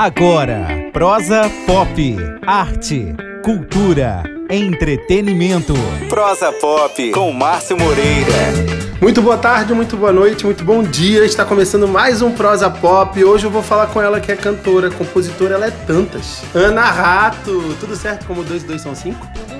Agora, prosa pop, arte, cultura, entretenimento. Prosa pop com Márcio Moreira. Muito boa tarde, muito boa noite, muito bom dia. Está começando mais um Prosa Pop. Hoje eu vou falar com ela que é cantora, compositora, ela é tantas. Ana Rato, tudo certo como dois e dois são cinco? Tudo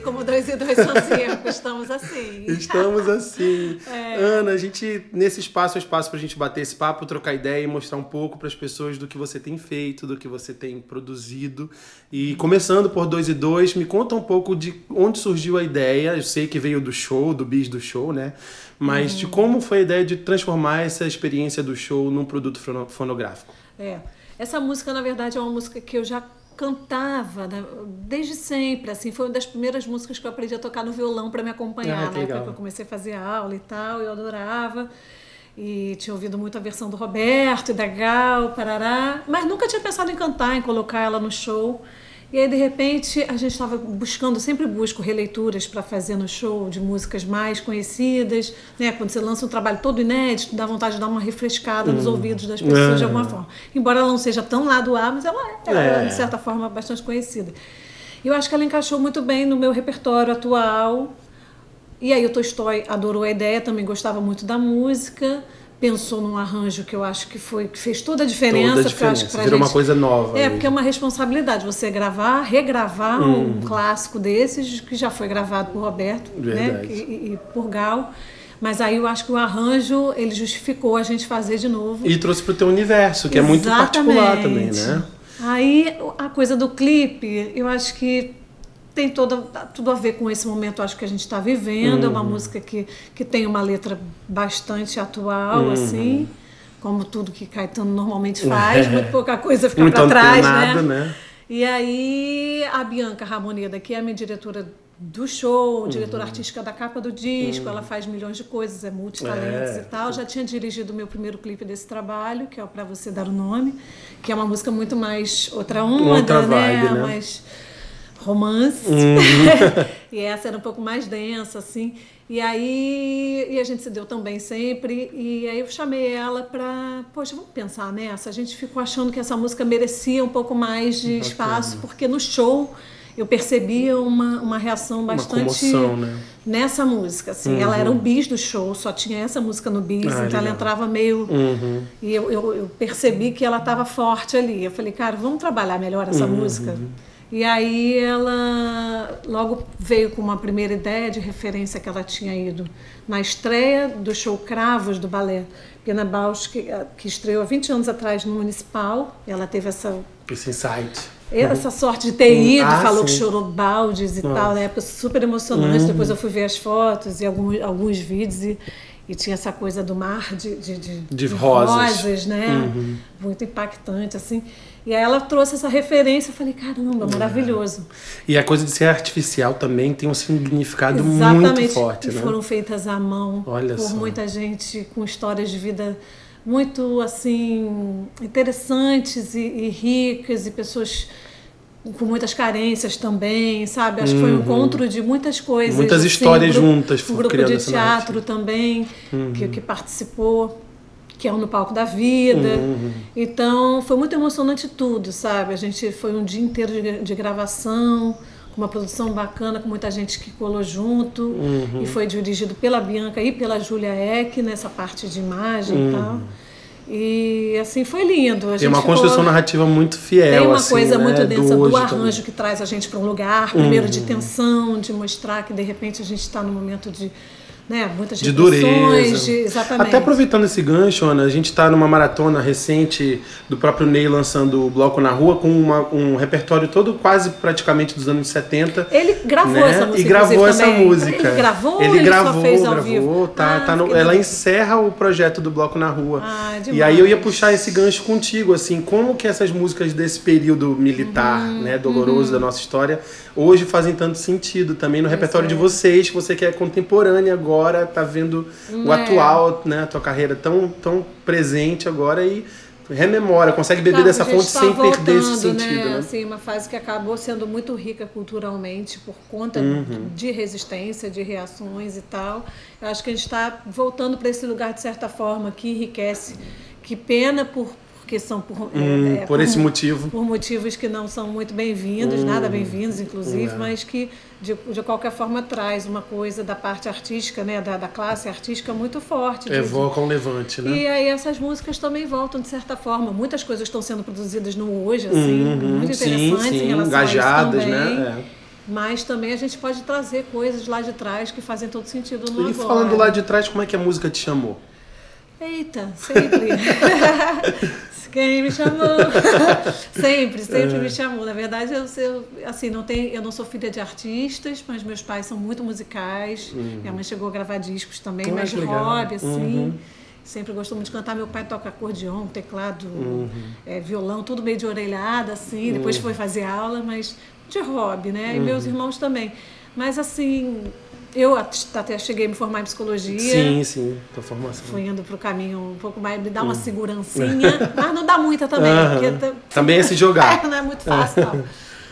Como dois e dois são cinco, estamos assim. Estamos assim. É. Ana, a gente, nesse espaço é espaço pra gente bater esse papo, trocar ideia e mostrar um pouco para as pessoas do que você tem feito, do que você tem produzido. E começando por dois e dois, me conta um pouco de onde surgiu a ideia. Eu sei que veio do show, do bis do show, né? Mas de como foi a ideia de transformar essa experiência do show num produto fonográfico. É. Essa música, na verdade, é uma música que eu já cantava né? desde sempre, assim, foi uma das primeiras músicas que eu aprendi a tocar no violão para me acompanhar, ah, na época que eu comecei a fazer aula e tal, eu adorava. E tinha ouvido muito a versão do Roberto e da Gal, parará, mas nunca tinha pensado em cantar, em colocar ela no show. E aí, de repente, a gente estava buscando, sempre busco releituras para fazer no show de músicas mais conhecidas. Né? Quando você lança um trabalho todo inédito, dá vontade de dar uma refrescada nos uhum. ouvidos das pessoas é. de alguma forma. Embora ela não seja tão lá do ar, mas ela é, ela é, de certa forma, bastante conhecida. E eu acho que ela encaixou muito bem no meu repertório atual. E aí o Tolstói adorou a ideia, também gostava muito da música pensou num arranjo que eu acho que foi que fez toda a diferença. Toda a diferença. Virou gente, uma coisa nova. É, aí. porque é uma responsabilidade você gravar, regravar um clássico desses que já foi gravado por Roberto né, e, e por Gal. Mas aí eu acho que o arranjo ele justificou a gente fazer de novo. E trouxe para o teu universo, que Exatamente. é muito particular também, né? Aí a coisa do clipe, eu acho que tem toda, tudo a ver com esse momento acho que a gente está vivendo. Uhum. É uma uhum. música que, que tem uma letra bastante atual, uhum. assim, como tudo que Caetano normalmente faz, é. muito pouca coisa fica para trás, né? né? E aí a Bianca Ramoneda, que é a minha diretora do show, uhum. diretora artística da capa do disco, uhum. ela faz milhões de coisas, é multitalentos é. e tal. Já tinha dirigido o meu primeiro clipe desse trabalho, que é o Pra Você Dar o Nome, que é uma música muito mais outra onda, outra né? Vibe, né? Mais romance. Uhum. e essa era um pouco mais densa, assim. E aí e a gente se deu também sempre. E aí eu chamei ela para, poxa, vamos pensar nessa. A gente ficou achando que essa música merecia um pouco mais de espaço, porque no show eu percebia uma, uma reação bastante uma comoção, né? nessa música. Assim. Uhum. Ela era o bis do show, só tinha essa música no bis, ah, então legal. ela entrava meio. Uhum. E eu, eu, eu, percebi que ela estava forte ali. Eu falei, cara, vamos trabalhar melhor essa uhum. música. E aí ela logo veio com uma primeira ideia de referência que ela tinha ido na estreia do show Cravos do balé Pena Bausch, que, que estreou há 20 anos atrás no Municipal. Ela teve essa... Esse insight. Essa sorte de ter ido, ah, falou sim. que chorou baldes e Nossa. tal, na época super emocionante. Uhum. Depois eu fui ver as fotos e alguns, alguns vídeos e, e tinha essa coisa do mar de, de, de, de rosas. rosas, né? Uhum. Muito impactante, assim. E aí ela trouxe essa referência, eu falei, caramba, é. maravilhoso. E a coisa de ser artificial também tem um significado Exatamente. muito forte, e né? foram feitas à mão Olha por só. muita gente com histórias de vida muito assim interessantes e, e ricas e pessoas com muitas carências também, sabe? Acho uhum. que foi um uhum. encontro de muitas coisas. Muitas assim, histórias um grupo, juntas. Um grupo de teatro também uhum. que, que participou que é um no palco da vida. Uhum. Então foi muito emocionante tudo, sabe? A gente foi um dia inteiro de, de gravação, uma produção bacana com muita gente que colou junto uhum. e foi dirigido pela Bianca e pela Júlia Eck nessa parte de imagem uhum. e tal. E assim foi lindo. A tem uma construção narrativa muito fiel. Tem uma assim, coisa né? muito densa do, do arranjo também. que traz a gente para um lugar, primeiro de uhum. tensão, de mostrar que de repente a gente está no momento de né? Muitas de dureza. De, exatamente. Até aproveitando esse gancho, Ana, a gente está numa maratona recente do próprio Ney lançando o Bloco na Rua com uma, um repertório todo quase praticamente dos anos 70. Ele gravou né? essa música. E gravou essa também. música. Ele gravou ele, ele gravou, fez ao gravou, vivo? Tá, ah, tá no, ela encerra o projeto do Bloco na Rua. Ah, e aí eu ia puxar esse gancho contigo, assim, como que essas músicas desse período militar, uhum, né, doloroso uhum. da nossa história, hoje fazem tanto sentido também no repertório é. de vocês, que você que é contemporânea agora, tá vendo o é. atual, né, a tua carreira tão, tão presente agora e rememora, consegue beber tá, dessa fonte tá sem voltando, perder esse sentido, né? né? Assim, uma fase que acabou sendo muito rica culturalmente por conta uhum. de resistência, de reações e tal. Eu acho que a gente está voltando para esse lugar de certa forma que enriquece. Que pena por porque são por, hum, é, por, por, esse motivo. Por motivos que não são muito bem-vindos, hum, nada bem-vindos, inclusive, é. mas que de, de qualquer forma traz uma coisa da parte artística, né, da, da classe artística muito forte. Evoca um levante, né? E aí essas músicas também voltam de certa forma. Muitas coisas estão sendo produzidas no hoje, assim, uhum, muito interessantes sim, sim, em relação engajadas, a isso também. né? É. Mas também a gente pode trazer coisas lá de trás que fazem todo sentido no e agora. E falando lá de trás, como é que a música te chamou? Eita, sempre. Quem me chamou? sempre, sempre é. me chamou. Na verdade, eu, eu, assim, não tenho, eu não sou filha de artistas, mas meus pais são muito musicais. Uhum. Minha mãe chegou a gravar discos também, mas de hobby, assim. Uhum. Sempre gostou muito de cantar. Meu pai toca acordeon, teclado, uhum. é, violão, tudo meio de orelhada, assim. Depois uhum. foi fazer aula, mas de hobby, né? E meus uhum. irmãos também. Mas, assim, eu até cheguei a me formar em psicologia. Sim, sim, tua formação. Fui indo para o caminho um pouco mais, me dá uma hum. segurancinha, mas não dá muita também. Porque, também é se jogar. não é muito fácil, não.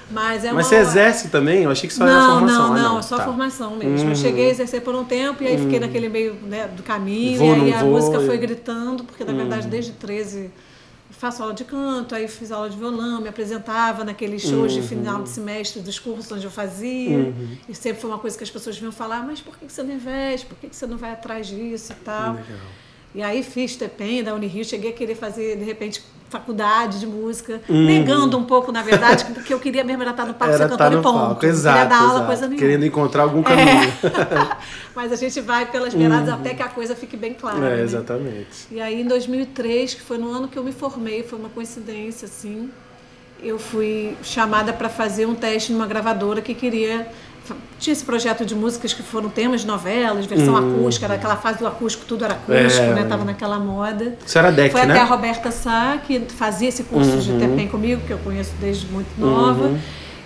Mas, é Mas uma... você exerce também? Eu achei que só não, era formação. Não, não, não, ah, não. só tá. formação mesmo. Hum. Eu cheguei a exercer por um tempo e aí hum. fiquei naquele meio né, do caminho. Vou, e aí a vou, música foi gritando, porque na hum. verdade desde 13 faço aula de canto, aí fiz aula de violão, me apresentava naqueles shows uhum. de final de semestre dos cursos onde eu fazia. Uhum. E sempre foi uma coisa que as pessoas vinham falar, mas por que você não investe? Por que você não vai atrás disso e tal? Legal. E aí fiz TEPEN da Unirio, cheguei a querer fazer, de repente, faculdade de música, uhum. negando um pouco, na verdade, porque eu queria mesmo era estar no palco, era ser cantora no e ponto. Palco, exato, queria dar exato. aula, coisa nenhuma. Querendo encontrar algum caminho. É. Mas a gente vai pelas beiradas uhum. até que a coisa fique bem clara. É, né? exatamente. E aí, em 2003, que foi no ano que eu me formei, foi uma coincidência, assim, eu fui chamada para fazer um teste numa gravadora que queria tinha esse projeto de músicas que foram temas de novelas, versão hum. acústica, era aquela fase do acústico, tudo era acústico, é, né? Tava naquela moda. Isso era deck, Foi né? até a Roberta Sá, que fazia esse curso uhum. de TEPEM comigo, que eu conheço desde muito nova. Uhum.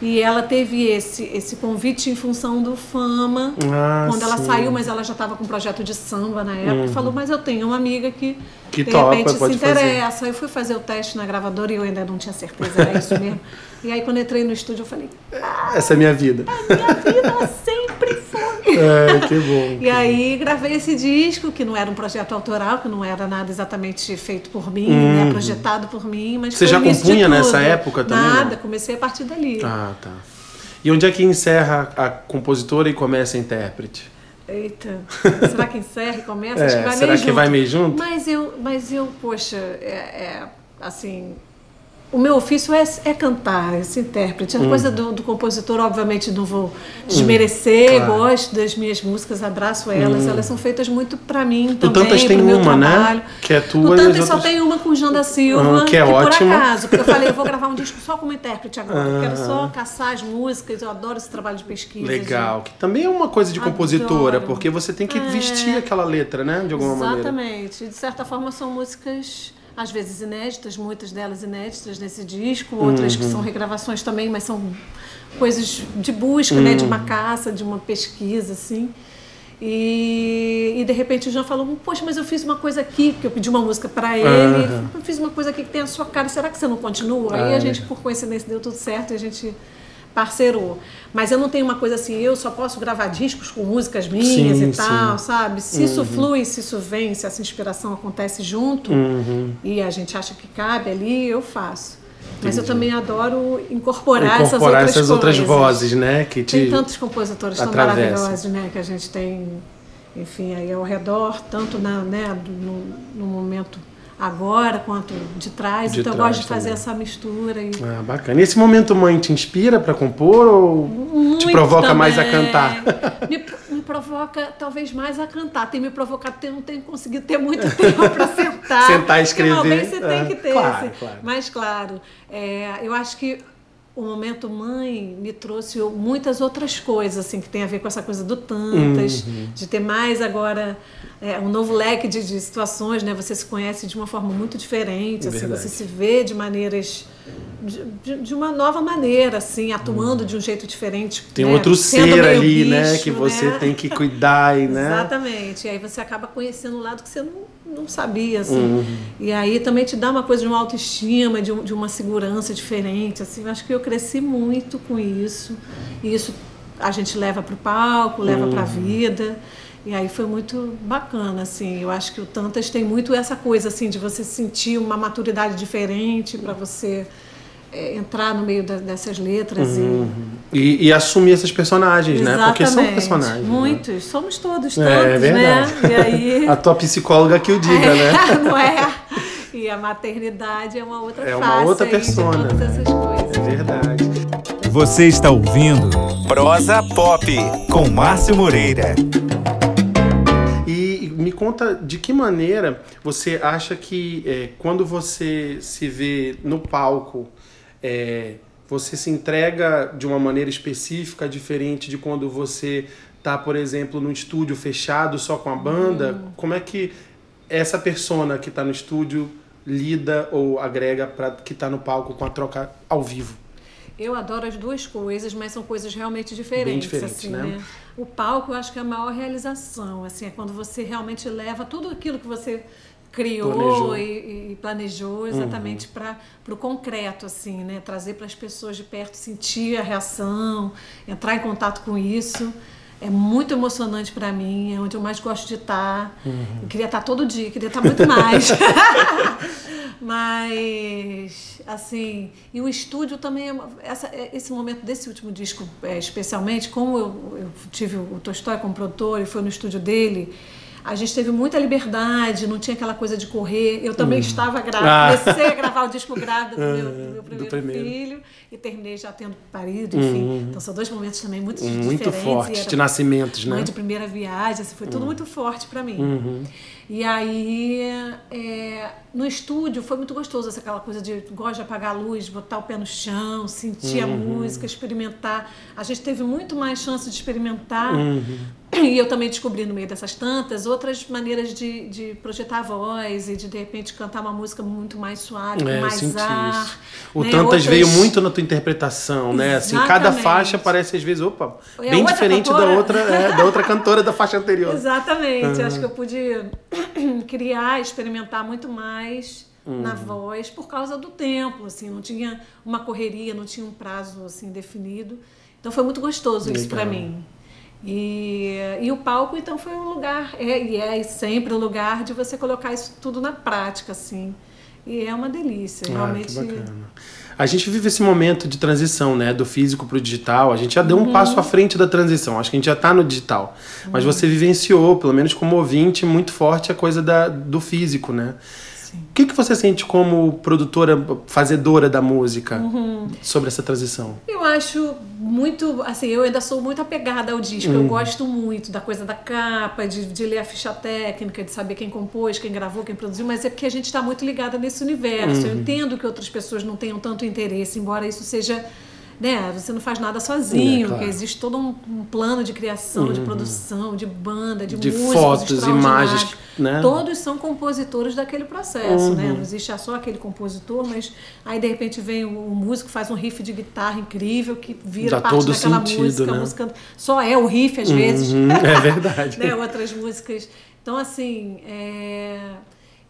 E ela teve esse, esse convite em função do Fama, ah, quando ela saiu, mas ela já estava com um projeto de samba na época, uhum. falou, mas eu tenho uma amiga que, que de topa, repente se interessa. Fazer. Eu fui fazer o teste na gravadora e eu ainda não tinha certeza, era isso mesmo. e aí quando entrei no estúdio eu falei, ah, essa é a minha vida. É a minha vida sempre foi. É, que bom. e aí gravei esse disco, que não era um projeto autoral, que não era nada exatamente feito por mim, hum. né, uhum. projetado por mim, mas Você já compunha nessa época também? Nada, comecei a partir dali. Ah, tá. E onde é que encerra a compositora e começa a intérprete? Eita, será que encerra e começa? É, Acho que vai será que junto. vai meio junto? Mas eu, mas eu poxa, é, é assim, o meu ofício é, é cantar, é ser intérprete. A hum. coisa do, do, compositor, obviamente, não vou desmerecer. Hum, claro. Gosto das minhas músicas, abraço elas. Hum. Elas são feitas muito para mim também, tantas tem uma, né? Que é tua. No Tantas só tem uma com Jean da Silva, que é que ótima. por acaso, porque eu falei, eu vou gravar um disco só como intérprete agora. Ah. Quero só caçar as músicas. Eu adoro esse trabalho de pesquisa. Legal, que também é uma coisa de compositora, adoro. porque você tem que é. vestir aquela letra, né? De alguma Exatamente. maneira. Exatamente. De certa forma, são músicas às vezes inéditas, muitas delas inéditas nesse disco, outras uhum. que são regravações também, mas são coisas de busca, uhum. né, de uma uhum. caça, de uma pesquisa, assim. E, e de repente o Jean falou: Poxa, mas eu fiz uma coisa aqui, porque eu pedi uma música para ele, uhum. eu fiz uma coisa aqui que tem a sua cara, será que você não continua? Aí a gente, por coincidência, deu tudo certo e a gente parceiro. Mas eu não tenho uma coisa assim, eu só posso gravar discos com músicas minhas sim, e tal, sim. sabe? Se uhum. isso flui, se isso vem, se essa inspiração acontece junto uhum. e a gente acha que cabe ali, eu faço. Entendi. Mas eu também adoro incorporar, incorporar essas outras essas outras vozes, né? Que te tem tantos compositores tão maravilhosos, né? Que a gente tem, enfim, aí ao redor, tanto na, né, no, no momento agora quanto de trás. De então trás eu gosto de fazer essa mistura. E... Ah, bacana. E esse momento mãe te inspira para compor ou Muito te provoca também. mais a cantar? Me, me, provoca talvez mais a cantar. Tem me provocado, eu não tenho conseguido ter muito tempo para sentar. sentar e escrever. Talvez você ah, tem que ter. Claro, esse. claro. Mas claro, é, eu acho que o momento mãe me trouxe muitas outras coisas assim que tem a ver com essa coisa do tantas uhum. de ter mais agora é, um novo leque de, de, situações né você se conhece de uma forma muito diferente assim, você se vê de maneiras de, de, uma nova maneira assim atuando uhum. de um jeito diferente tem né? outro ser ali bicho, né que você né? tem que cuidar e né exatamente e aí você acaba conhecendo um lado que você não não sabia, assim. Uhum. E aí também te dá uma coisa de uma autoestima, de, de uma segurança diferente, assim. Acho que eu cresci muito com isso. E isso a gente leva para o palco, leva uhum. para a vida. E aí foi muito bacana, assim. Eu acho que o Tantas tem muito essa coisa, assim, de você sentir uma maturidade diferente para você é, entrar no meio da, dessas letras uhum. e... e... E, assumir esses personagens, Exatamente. né? Porque são personagens. Né? Muitos, né? somos todos, todos, é, é verdade. né? E aí... A tua psicóloga que o diga, é, né? Não é? E a maternidade é uma outra É uma outra persona. Né? É verdade. Você está ouvindo Prosa Pop com Márcio Moreira me conta de que maneira você acha que é, quando você se vê no palco, é, você se entrega de uma maneira específica, diferente de quando você tá, por exemplo, num estúdio fechado só com a banda? Uhum. Como é que essa persona que está no estúdio lida ou agrega para que está no palco com a troca ao vivo? Eu adoro as duas coisas, mas são coisas realmente diferentes. Bem diferentes, assim, né? né? O palco, eu acho que é a maior realização, assim, é quando você realmente leva tudo aquilo que você criou planejou. E, e, planejou exatamente uhum. para o concreto, assim, né? Trazer para as pessoas de perto, sentir a reação, entrar em contato com isso. É muito emocionante para mim, é onde eu mais gosto de estar. Uhum. Eu queria estar todo dia, queria estar muito mais. Mas, assim, e o estúdio também, é essa, é, esse momento desse último disco, é, especialmente, como eu, eu tive o Tolstói como produtor e foi no estúdio dele, a gente teve muita liberdade, não tinha aquela coisa de correr. Eu também uhum. estava grávida, ah. comecei a gravar o disco grávida do meu, do meu primeiro, primeiro, filho e terminei já tendo parido, enfim. Uhum. Então são dois momentos também muito, muito diferentes. Muito fortes, de nascimentos, né? Mãe de primeira viagem, assim, foi tudo uhum. muito forte para mim. Uhum. E aí, é, no estúdio foi muito gostoso, essa aquela coisa de gosto de apagar a luz, botar o pé no chão, sentir uhum. a música, experimentar. A gente teve muito mais chance de experimentar. Uhum. E eu também descobri no meio dessas tantas outras maneiras de, de projetar a voz e de de repente cantar uma música muito mais suave, é, com mais ar. Isso. O né? Tantas outras... veio muito na tua interpretação, né? Assim, cada faixa parece às vezes, opa, é bem diferente cantora? da outra, é, da outra cantora da faixa anterior. Exatamente. Uhum. Acho que eu pude criar, experimentar muito mais uhum. na voz por causa do tempo, assim, não tinha uma correria, não tinha um prazo assim definido. Então foi muito gostoso Legal. isso para mim. E, e o palco, então, foi um lugar, é, e é sempre um lugar de você colocar isso tudo na prática, assim. E é uma delícia, ah, realmente. A gente vive esse momento de transição, né, do físico para o digital. A gente já deu um uhum. passo à frente da transição. Acho que a gente já está no digital. Uhum. Mas você vivenciou, pelo menos como ouvinte, muito forte a coisa da, do físico, né? O que, que você sente como produtora, fazedora da música uhum. sobre essa transição? Eu acho muito, assim, eu ainda sou muito apegada ao disco. Uhum. Eu gosto muito da coisa da capa, de, de ler a ficha técnica, de saber quem compôs, quem gravou, quem produziu, mas é porque a gente está muito ligada nesse universo. Eu uhum. entendo que outras pessoas não tenham tanto interesse, embora isso seja né? Você não faz nada sozinho, é, claro. existe todo um, um, plano de criação, uhum. de produção, de banda, de, de músicos fotos, imagens, né? Todos são compositores daquele processo, né? uhum. né? Não existe só aquele compositor, mas aí de repente vem o, o músico faz um riff de guitarra incrível que vira Dá parte daquela sentido, música, né? música só é o riff às uhum. vezes. É verdade. né? Outras músicas. Então assim, é...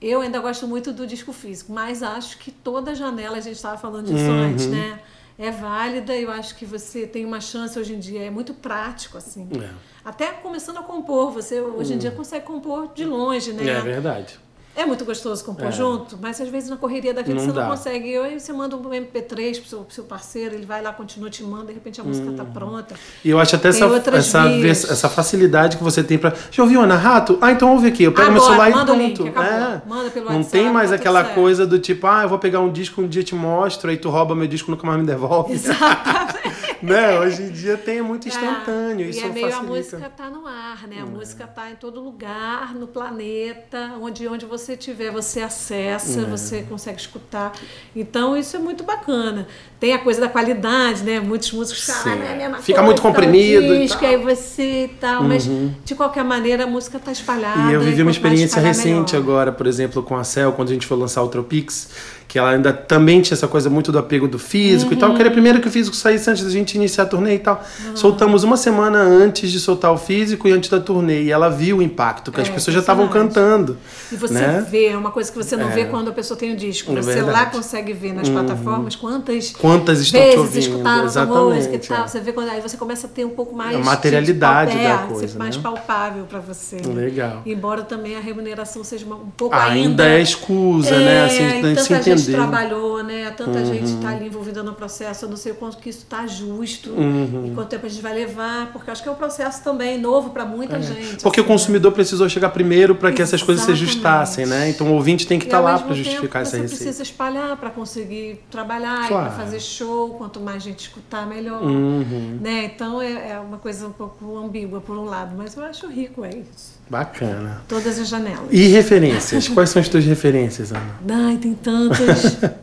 eu ainda gosto muito do disco físico, mas acho que toda janela a gente estava falando disso uhum. antes, né? É válida. Eu acho que você tem uma chance hoje em dia, é muito prático, assim. É. Até começando a compor, você hoje em dia consegue compor de longe, né? É verdade. É muito gostoso compor é. junto, mas às vezes na correria da vida não você dá. não consegue. Aí você manda um MP3 pro seu, pro seu parceiro, ele vai lá, continua te manda, de repente a música está hum. pronta. E eu acho até essa, essa, essa facilidade que você tem para. Já ouviu Ana Rato? Ah, então ouve aqui. Eu pego Agora, meu celular manda e pronto. Link, é. Manda pelo não WhatsApp, tem mais tá aquela coisa do tipo, ah, eu vou pegar um disco, um dia te mostro, aí tu rouba meu disco nunca mais me devolve. Exatamente. Né? Hoje em dia tem muito instantâneo. É, isso e é meio facilita. a música tá no ar, né? A É. música tá em todo lugar, no planeta, onde onde você estiver, você acessa, É. você consegue escutar. Então isso é muito bacana. Tem a coisa da qualidade, né? Muitos músicos falam, "Ah, é mesma Fica coisa, muito tá comprimido e disco, tal." aí você e tal, mas Uhum. de qualquer maneira a música tá espalhada. E eu vivi uma experiência recente melhor. agora, por exemplo, com a Cell, quando a gente foi lançar o Tropix, que ela ainda também tinha essa coisa muito do apego do físico e tal. Eu queria primeiro que o físico saísse antes da gente gente iniciar a turnê e tal. Uhum. Soltamos uma semana antes de soltar o físico e antes da turnê. E ela viu o impacto, que é, as pessoas já estavam cantando. E você né? vê, é uma coisa que você não é. vê quando a pessoa tem o disco. É você lá consegue ver nas uhum. plataformas quantas, quantas estão vezes te ouvindo. escutaram Exatamente, música e tal. É. Você vê quando aí você começa a ter um pouco mais. A materialidade da coisa. mais né? palpável para você. Legal. Embora também a remuneração seja um pouco ainda. Ainda é escusa, né? Assim, a gente se entender. gente trabalhou, né? Tanta uhum. gente está ali envolvida no processo. Eu não sei o quanto que isso está justo uhum. e quanto tempo a gente vai levar, porque acho que é um processo também novo para muita é. gente. Porque assim, o consumidor né? precisou chegar primeiro para que essas coisas se ajustassem, né? Então o ouvinte tem que estar tá lá para justificar essa receita. Você precisa espalhar para conseguir trabalhar, claro. para fazer show. Quanto mais gente escutar, melhor. Uhum. Né? Então é, é uma coisa um pouco ambígua por um lado, mas eu acho rico é isso. Bacana. Todas as janelas. E referências? Quais são as tuas referências, Ana? Ai, tem tantas.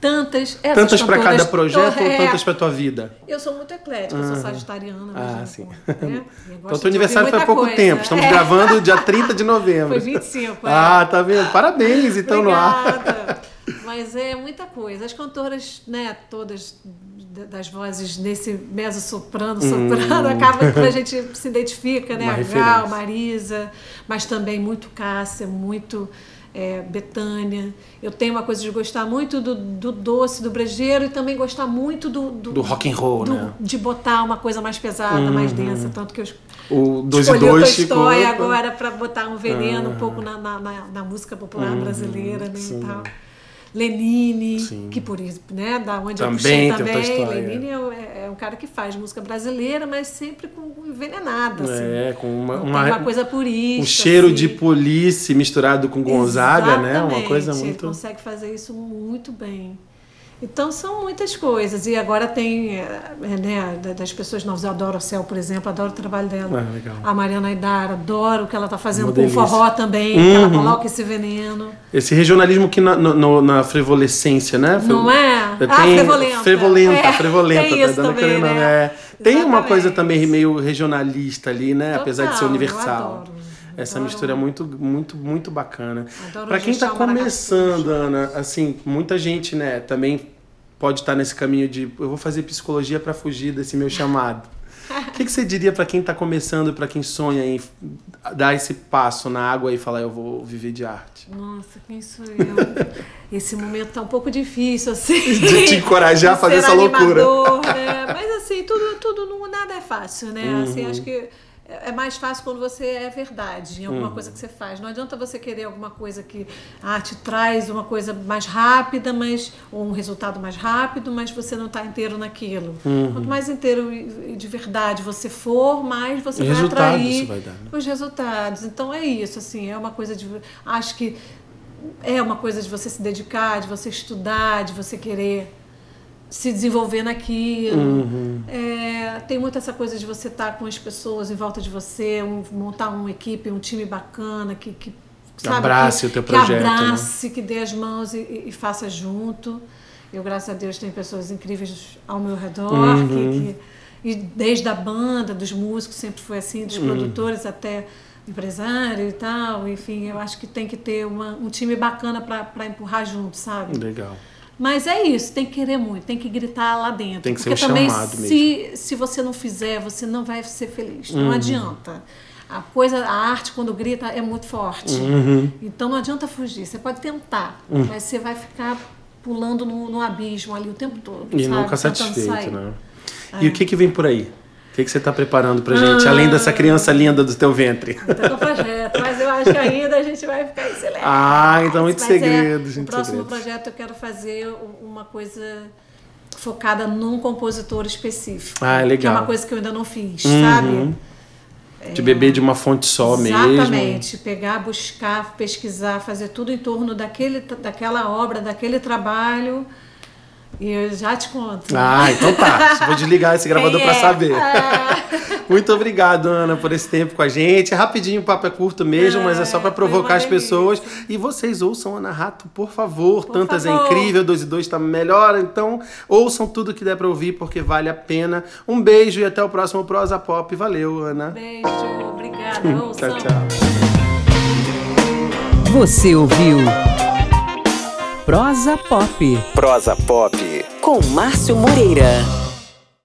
tantas. tantas para cada projeto tô, ou é, tantas para tua vida? Eu sou muito eclética, eu sou sagitariana. Ah, sim. Né? Então, teu aniversário foi há pouco coisa. tempo. Estamos é. gravando dia 30 de novembro. Foi 25. É. Ah, tá vendo? Parabéns, então, no ar. Mas é muita coisa. As cantoras, né, todas das vozes nesse mezzo soprano, soprano, hum. acaba que a gente se identifica, né? Uma a Gal, Marisa, mas também muito Cássia, muito é, Betânia. Eu tenho uma coisa de gostar muito do, do doce, do brejeiro e também gostar muito do... Do, do rock and roll, do, né? De botar uma coisa mais pesada, uhum. mais densa. Tanto que eu o dois escolhi e dois agora para botar um veneno uhum. um pouco na, na, na, na música popular uhum. brasileira né, e tal. Lenine, Sim. que por isso, né, da onde também eu puxei também. Lenine é, é, é, um cara que faz música brasileira, mas sempre com envenenada. Assim. É, com uma, uma, uma, coisa purista. Um cheiro assim. de polícia misturado com Gonzaga, Exatamente. né? Uma coisa muito. Ele consegue fazer isso muito bem. Então são muitas coisas. E agora tem, é, né, das pessoas novas. Eu adoro o Céu, por exemplo, adoro o trabalho dela. Ah, a Mariana Aidar, adoro o que ela está fazendo com o forró também, uhum. que ela coloca esse veneno. Esse regionalismo que na, no, na frevolescência, né? Não é? Tem, ah, frevolenta. Frevolenta, é, frevolenta. Tem, tá também, né? É. tem uma coisa também meio regionalista ali, né? Total, Apesar de ser universal. Essa Adoro. mistura é muito, muito, muito bacana. Para quem está começando, Ana, assim, muita gente, né, também pode estar tá nesse caminho de eu vou fazer psicologia para fugir desse meu chamado. O que, que, você diria para quem está começando, para quem sonha em dar esse passo na água e falar eu vou viver de arte? Nossa, quem sou eu? Esse momento tá um pouco difícil assim. De te encorajar a fazer essa animador, loucura. Né? Mas assim, tudo, tudo nada é fácil, né? Uhum. Assim, acho que é, é mais fácil quando você é verdade em alguma uhum. coisa que você faz. Não adianta você querer alguma coisa que ah, te traz uma coisa mais rápida, mas ou um resultado mais rápido, mas você não está inteiro naquilo. Uhum. Quanto mais inteiro e de verdade você for, mais você vai atrair vai dar, né? os resultados. Então é isso, assim, é uma coisa de acho que é uma coisa de você se dedicar, de você estudar, de você querer se desenvolver naquilo. Uhum. É, tem muito essa coisa de você estar tá com as pessoas em volta de você, um, montar uma equipe, um time bacana que, que sabe, abrace que, o teu projeto. Que né? abrace, né? que dê as mãos e, e, faça junto. Eu, graças a Deus, tenho pessoas incríveis ao meu redor, uhum. que, que, e desde a banda, dos músicos, sempre foi assim, dos uhum. produtores até empresário e tal. Enfim, eu acho que tem que ter uma, um time bacana para empurrar junto, sabe? Legal. Mas é isso, tem que querer muito, tem que gritar lá dentro. Tem que porque ser um também chamado se, mesmo. se você não fizer, você não vai ser feliz. Não uhum. adianta. A coisa, a arte quando grita é muito forte. Uhum. Então não adianta fugir. Você pode tentar, uhum. mas você vai ficar pulando no, no, abismo ali o tempo todo. E sabe? nunca satisfeito, né? É. E o que, que vem por aí? O que, que você está preparando pra gente, ah, além dessa criança linda do teu ventre? Então, projeto, mas eu acho que ainda a gente vai ficar excelente. Ah, então muito segredo, é, gente. O próximo segredos. projeto eu quero fazer uma coisa focada num compositor específico. Ah, legal. Que é uma coisa que eu ainda não fiz, uhum. sabe? De beber de uma fonte só exatamente, mesmo. Exatamente, pegar, buscar, pesquisar, fazer tudo em torno daquele, daquela obra, daquele trabalho e eu já te conto. Ah, então tá. Vou desligar esse gravador é? para saber. Ah. Muito obrigado, Ana, por esse tempo com a gente. É rapidinho, o papo é curto mesmo, ah, mas é só para provocar as pessoas. E vocês ouçam Ana Rato, por favor. Por Tantas é favor. é incrível, 2 e 2 está melhor. Então, ouçam tudo que der para ouvir, porque vale a pena. Um beijo e até o próximo Prosa Pop. Valeu, Ana. Beijo, obrigada. tchau, tchau. Você ouviu? Prosa Pop. Prosa Pop. Com Márcio Moreira.